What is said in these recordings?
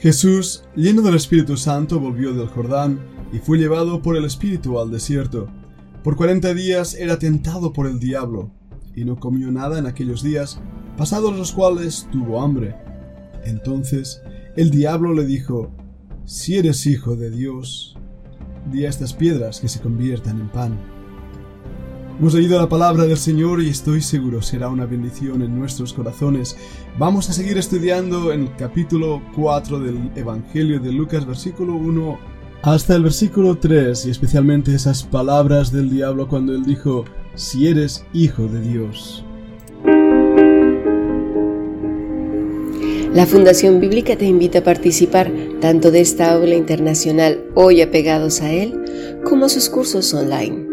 Jesús, lleno del Espíritu Santo, volvió del Jordán y fue llevado por el Espíritu al desierto. Por cuarenta días era tentado por el diablo, y no comió nada en aquellos días, pasados los cuales tuvo hambre. Entonces el diablo le dijo, Si eres hijo de Dios, di a estas piedras que se conviertan en pan. Hemos oído la palabra del Señor y estoy seguro será una bendición en nuestros corazones. Vamos a seguir estudiando en el capítulo 4 del Evangelio de Lucas, versículo 1 hasta el versículo 3 y especialmente esas palabras del diablo cuando él dijo, si eres hijo de Dios. La Fundación Bíblica te invita a participar tanto de esta aula internacional hoy apegados a él como a sus cursos online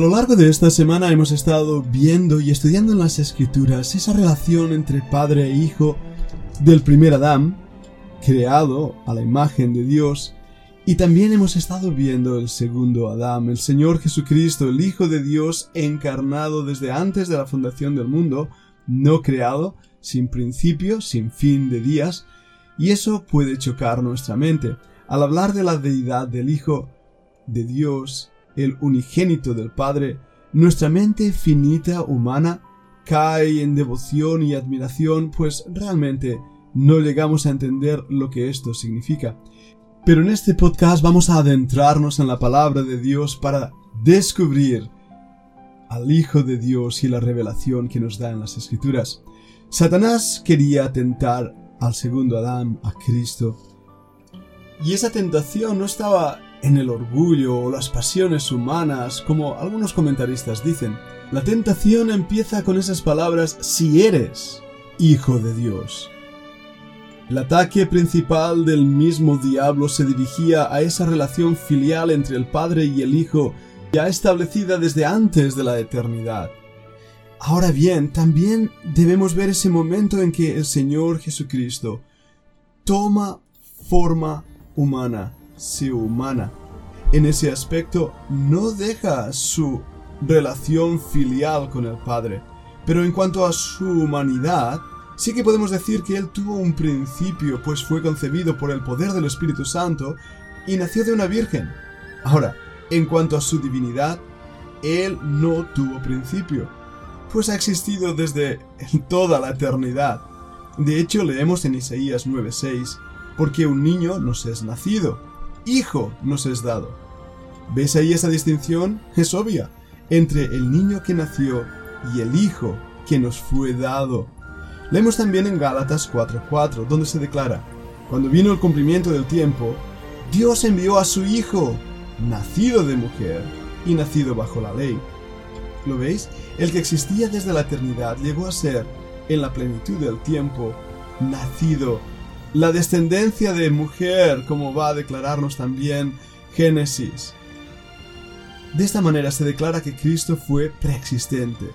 Lo largo de esta semana hemos estado viendo y estudiando en las escrituras esa relación entre padre e hijo del primer Adán, creado a la imagen de Dios, y también hemos estado viendo el segundo Adán, el Señor Jesucristo, el Hijo de Dios encarnado desde antes de la fundación del mundo, no creado, sin principio, sin fin de días, y eso puede chocar nuestra mente. Al hablar de la deidad del Hijo de Dios, el unigénito del Padre, nuestra mente finita humana cae en devoción y admiración, pues realmente no llegamos a entender lo que esto significa. Pero en este podcast vamos a adentrarnos en la palabra de Dios para descubrir al Hijo de Dios y la revelación que nos da en las Escrituras. Satanás quería tentar al segundo Adán, a Cristo. Y esa tentación no estaba en el orgullo o las pasiones humanas, como algunos comentaristas dicen. La tentación empieza con esas palabras si eres hijo de Dios. El ataque principal del mismo diablo se dirigía a esa relación filial entre el Padre y el Hijo, ya establecida desde antes de la eternidad. Ahora bien, también debemos ver ese momento en que el Señor Jesucristo toma forma humana, se humana. En ese aspecto no deja su relación filial con el Padre, pero en cuanto a su humanidad, sí que podemos decir que él tuvo un principio, pues fue concebido por el poder del Espíritu Santo y nació de una virgen. Ahora, en cuanto a su divinidad, él no tuvo principio, pues ha existido desde toda la eternidad. De hecho, leemos en Isaías 9:6, porque un niño nos es nacido, hijo nos es dado. ¿Ves ahí esa distinción? Es obvia, entre el niño que nació y el hijo que nos fue dado. Leemos también en Gálatas 4:4, donde se declara, cuando vino el cumplimiento del tiempo, Dios envió a su Hijo, nacido de mujer y nacido bajo la ley. ¿Lo veis? El que existía desde la eternidad llegó a ser, en la plenitud del tiempo, nacido. La descendencia de mujer, como va a declararnos también Génesis. De esta manera se declara que Cristo fue preexistente.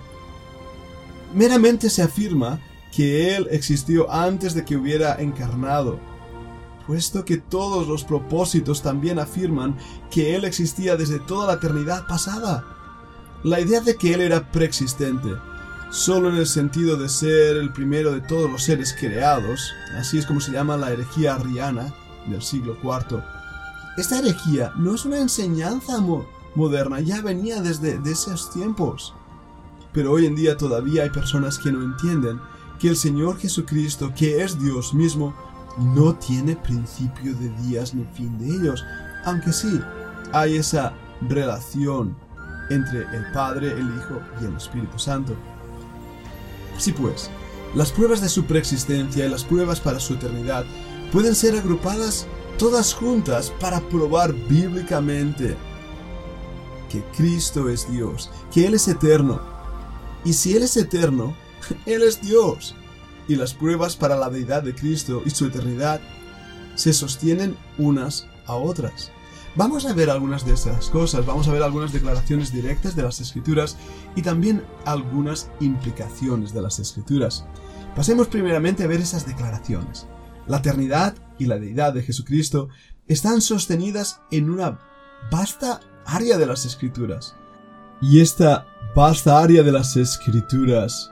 Meramente se afirma que Él existió antes de que hubiera encarnado, puesto que todos los propósitos también afirman que Él existía desde toda la eternidad pasada. La idea de que Él era preexistente, solo en el sentido de ser el primero de todos los seres creados, así es como se llama la herejía arriana del siglo IV. Esta herejía no es una enseñanza moderna, ya venía desde esos tiempos. Pero hoy en día todavía hay personas que no entienden que el Señor Jesucristo, que es Dios mismo, no tiene principio de días ni fin de ellos, aunque sí hay esa relación entre el Padre, el Hijo y el Espíritu Santo. Sí pues, las pruebas de su preexistencia y las pruebas para su eternidad pueden ser agrupadas todas juntas para probar bíblicamente que Cristo es Dios, que Él es eterno. Y si Él es eterno, Él es Dios. Y las pruebas para la deidad de Cristo y su eternidad se sostienen unas a otras. Vamos a ver algunas de esas cosas, vamos a ver algunas declaraciones directas de las escrituras y también algunas implicaciones de las escrituras. Pasemos primeramente a ver esas declaraciones. La eternidad y la deidad de Jesucristo están sostenidas en una vasta área de las escrituras. Y esta vasta área de las escrituras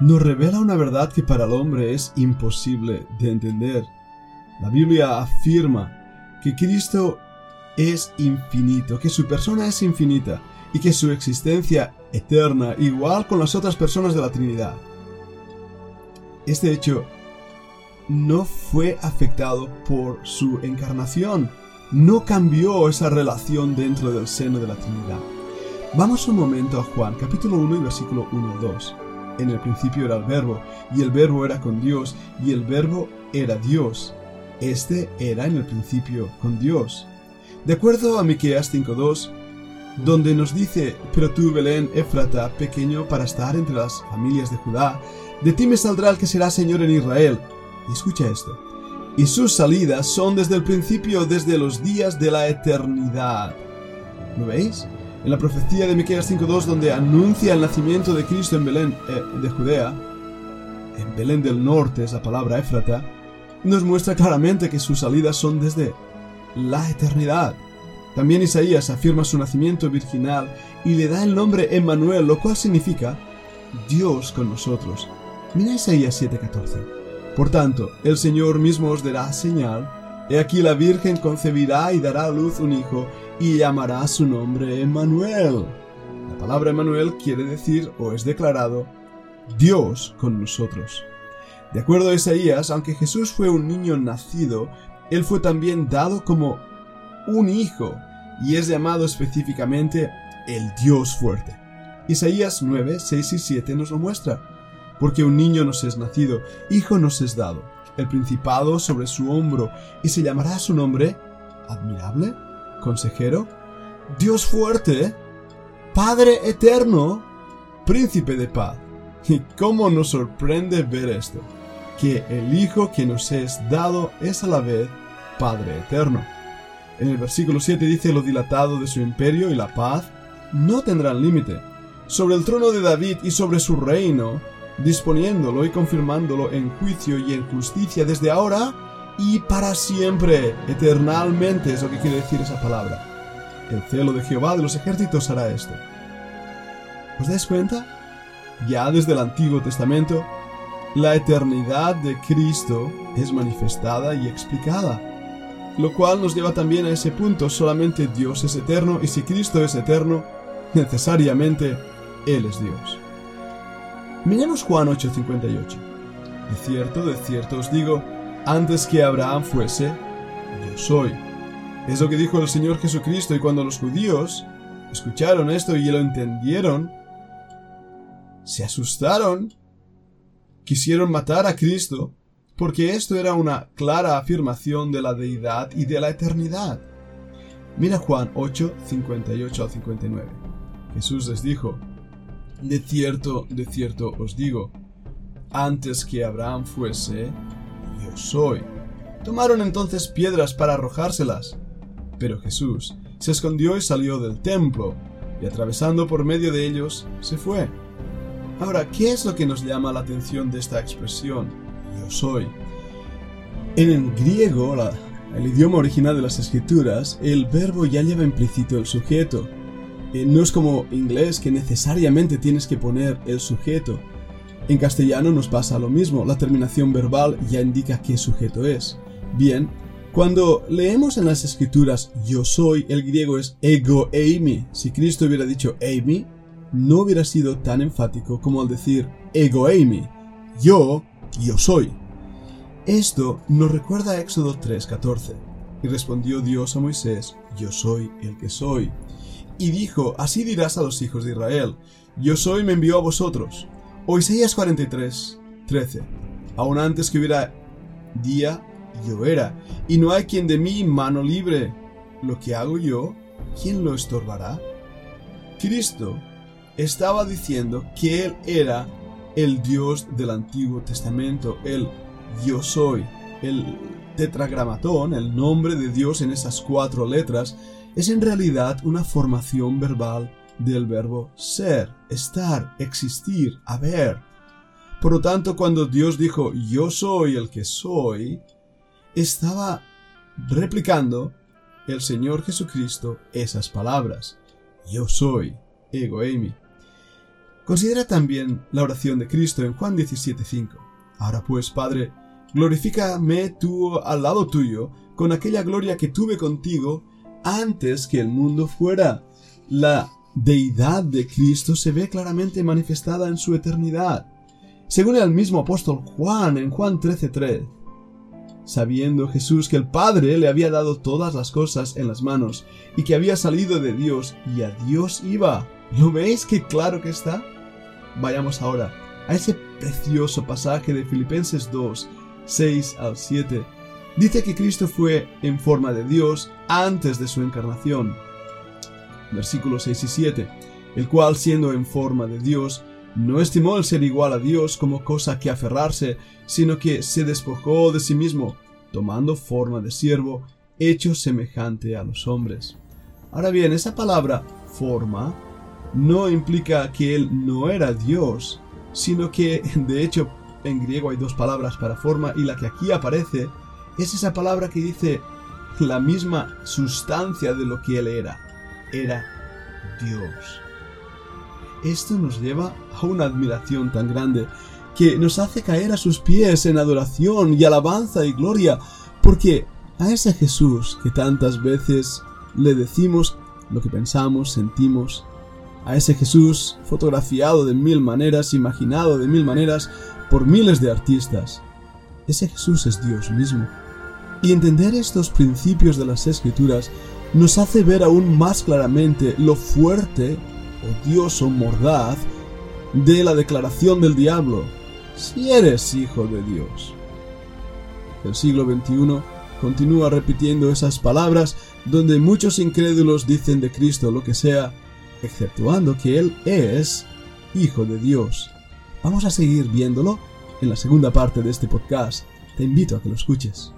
nos revela una verdad que para el hombre es imposible de entender. La Biblia afirma que Cristo es infinito, que su persona es infinita y que su existencia eterna, igual con las otras personas de la Trinidad. Este hecho no fue afectado por su encarnación, no cambió esa relación dentro del seno de la Trinidad. Vamos un momento a Juan, capítulo 1 y versículo 1 y 2. En el principio era el verbo, y el verbo era con Dios, y el verbo era Dios. Este era en el principio con Dios. De acuerdo a Miqueas 5.2, donde nos dice, pero tú, Belén, Éfrata, pequeño para estar entre las familias de Judá, de ti me saldrá el que será Señor en Israel. Y escucha esto. Y sus salidas son desde el principio, desde los días de la eternidad. ¿Lo veis? En la profecía de Miqueas 5.2, donde anuncia el nacimiento de Cristo en Belén eh, de Judea, en Belén del norte es la palabra Éfrata, nos muestra claramente que sus salidas son desde la eternidad. También Isaías afirma su nacimiento virginal y le da el nombre Emmanuel, lo cual significa Dios con nosotros. Mira Isaías 7:14. Por tanto, el Señor mismo os dará señal. He aquí la Virgen concebirá y dará a luz un hijo y llamará su nombre Emmanuel. La palabra Emmanuel quiere decir o es declarado Dios con nosotros. De acuerdo a Isaías, aunque Jesús fue un niño nacido, él fue también dado como un hijo y es llamado específicamente el Dios fuerte. Isaías 9, 6 y 7 nos lo muestra. Porque un niño nos es nacido, hijo nos es dado, el principado sobre su hombro, y se llamará su nombre admirable, consejero, Dios fuerte, Padre eterno, príncipe de paz. ¿Y cómo nos sorprende ver esto? Que el Hijo que nos es dado es a la vez Padre eterno. En el versículo 7 dice lo dilatado de su imperio y la paz no tendrán límite sobre el trono de David y sobre su reino, disponiéndolo y confirmándolo en juicio y en justicia desde ahora y para siempre, eternalmente es lo que quiere decir esa palabra. El celo de Jehová de los ejércitos hará esto. ¿Os dais cuenta? Ya desde el Antiguo Testamento, la eternidad de Cristo es manifestada y explicada. Lo cual nos lleva también a ese punto, solamente Dios es eterno y si Cristo es eterno, necesariamente Él es Dios. Miremos Juan 8:58. De cierto, de cierto os digo, antes que Abraham fuese, yo soy. Es lo que dijo el Señor Jesucristo y cuando los judíos escucharon esto y lo entendieron, se asustaron quisieron matar a Cristo porque esto era una clara afirmación de la deidad y de la eternidad. Mira Juan 8, 58 al 59. Jesús les dijo, De cierto, de cierto os digo, antes que Abraham fuese, yo soy. Tomaron entonces piedras para arrojárselas. Pero Jesús se escondió y salió del templo, y atravesando por medio de ellos, se fue. Ahora, ¿qué es lo que nos llama la atención de esta expresión? Yo soy. En el griego, el idioma original de las escrituras, el verbo ya lleva implícito el sujeto. Eh, no es como inglés que necesariamente tienes que poner el sujeto. En castellano nos pasa lo mismo, la terminación verbal ya indica qué sujeto es. Bien, cuando leemos en las escrituras yo soy, el griego es ego eimi. Si Cristo hubiera dicho eimi, no hubiera sido tan enfático como al decir ego eimi, yo, yo soy. Esto nos recuerda a Éxodo 3:14. Y respondió Dios a Moisés, yo soy el que soy. Y dijo, así dirás a los hijos de Israel, yo soy me envió a vosotros. O Isaías 43, 13. Aún antes que hubiera día, yo era, y no hay quien de mí mano libre. Lo que hago yo, ¿quién lo estorbará? Cristo estaba diciendo que Él era el Dios del Antiguo Testamento, el yo soy, el tetragramatón, el nombre de Dios en esas cuatro letras, es en realidad una formación verbal del verbo ser, estar, existir, haber. Por lo tanto, cuando Dios dijo yo soy el que soy, estaba replicando el Señor Jesucristo esas palabras. Yo soy, ego eimi. Considera también la oración de Cristo en Juan 17:5. Ahora pues, Padre, glorifícame tú al lado tuyo con aquella gloria que tuve contigo antes que el mundo fuera. La deidad de Cristo se ve claramente manifestada en su eternidad. Según el mismo apóstol Juan en Juan 13:3, sabiendo Jesús que el Padre le había dado todas las cosas en las manos y que había salido de Dios y a Dios iba. ¿Lo veis qué claro que está? Vayamos ahora a ese precioso pasaje de Filipenses 2, 6 al 7. Dice que Cristo fue en forma de Dios antes de su encarnación versículos 6 y 7, el cual siendo en forma de Dios, no estimó el ser igual a Dios como cosa que aferrarse, sino que se despojó de sí mismo, tomando forma de siervo, hecho semejante a los hombres. Ahora bien, esa palabra forma no implica que él no era Dios, sino que de hecho en griego hay dos palabras para forma y la que aquí aparece es esa palabra que dice la misma sustancia de lo que él era era Dios. Esto nos lleva a una admiración tan grande que nos hace caer a sus pies en adoración y alabanza y gloria, porque a ese Jesús que tantas veces le decimos lo que pensamos, sentimos, a ese Jesús fotografiado de mil maneras, imaginado de mil maneras por miles de artistas, ese Jesús es Dios mismo. Y entender estos principios de las escrituras nos hace ver aún más claramente lo fuerte, odioso, mordaz de la declaración del diablo, si eres hijo de Dios. El siglo XXI continúa repitiendo esas palabras donde muchos incrédulos dicen de Cristo lo que sea, exceptuando que Él es hijo de Dios. Vamos a seguir viéndolo en la segunda parte de este podcast. Te invito a que lo escuches.